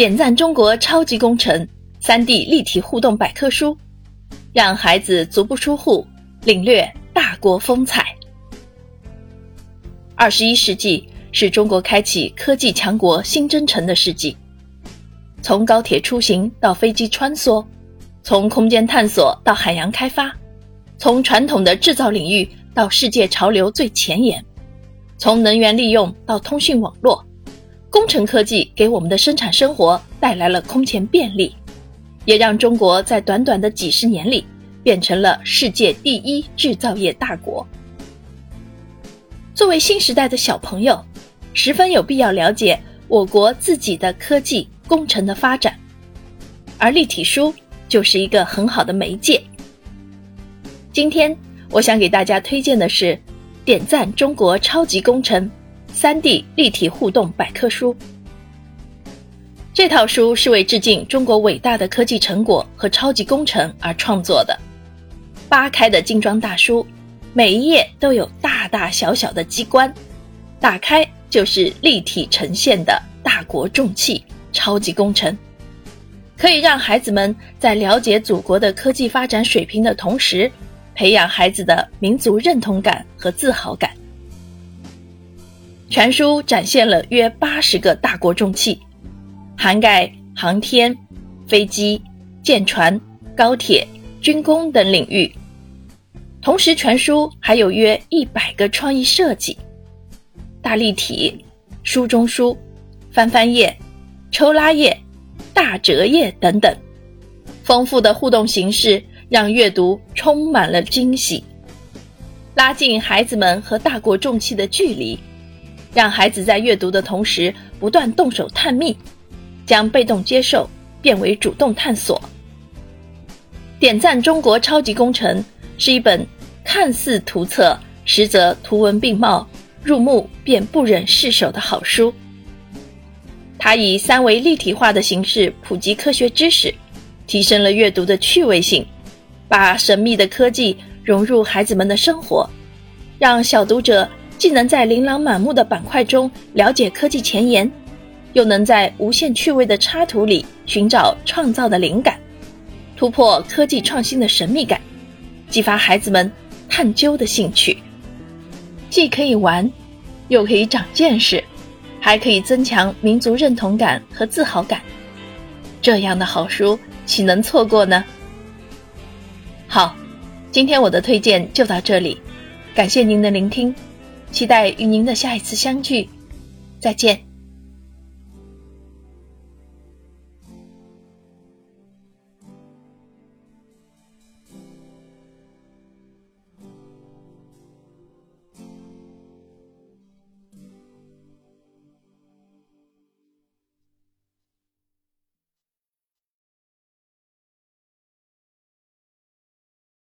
点赞中国超级工程三 D 立体互动百科书，让孩子足不出户领略大国风采。二十一世纪是中国开启科技强国新征程的世纪，从高铁出行到飞机穿梭，从空间探索到海洋开发，从传统的制造领域到世界潮流最前沿，从能源利用到通讯网络。工程科技给我们的生产生活带来了空前便利，也让中国在短短的几十年里变成了世界第一制造业大国。作为新时代的小朋友，十分有必要了解我国自己的科技工程的发展，而立体书就是一个很好的媒介。今天我想给大家推荐的是《点赞中国超级工程》。三 D 立体互动百科书，这套书是为致敬中国伟大的科技成果和超级工程而创作的。八开的精装大书，每一页都有大大小小的机关，打开就是立体呈现的大国重器超级工程，可以让孩子们在了解祖国的科技发展水平的同时，培养孩子的民族认同感和自豪感。全书展现了约八十个大国重器，涵盖航天、飞机、舰船、高铁、军工等领域。同时，全书还有约一百个创意设计、大立体、书中书、翻翻页、抽拉页、大折页等等，丰富的互动形式让阅读充满了惊喜，拉近孩子们和大国重器的距离。让孩子在阅读的同时不断动手探秘，将被动接受变为主动探索。点赞中国超级工程是一本看似图册，实则图文并茂、入目便不忍释手的好书。它以三维立体化的形式普及科学知识，提升了阅读的趣味性，把神秘的科技融入孩子们的生活，让小读者。既能在琳琅满目的板块中了解科技前沿，又能在无限趣味的插图里寻找创造的灵感，突破科技创新的神秘感，激发孩子们探究的兴趣。既可以玩，又可以长见识，还可以增强民族认同感和自豪感。这样的好书岂能错过呢？好，今天我的推荐就到这里，感谢您的聆听。期待与您的下一次相聚，再见。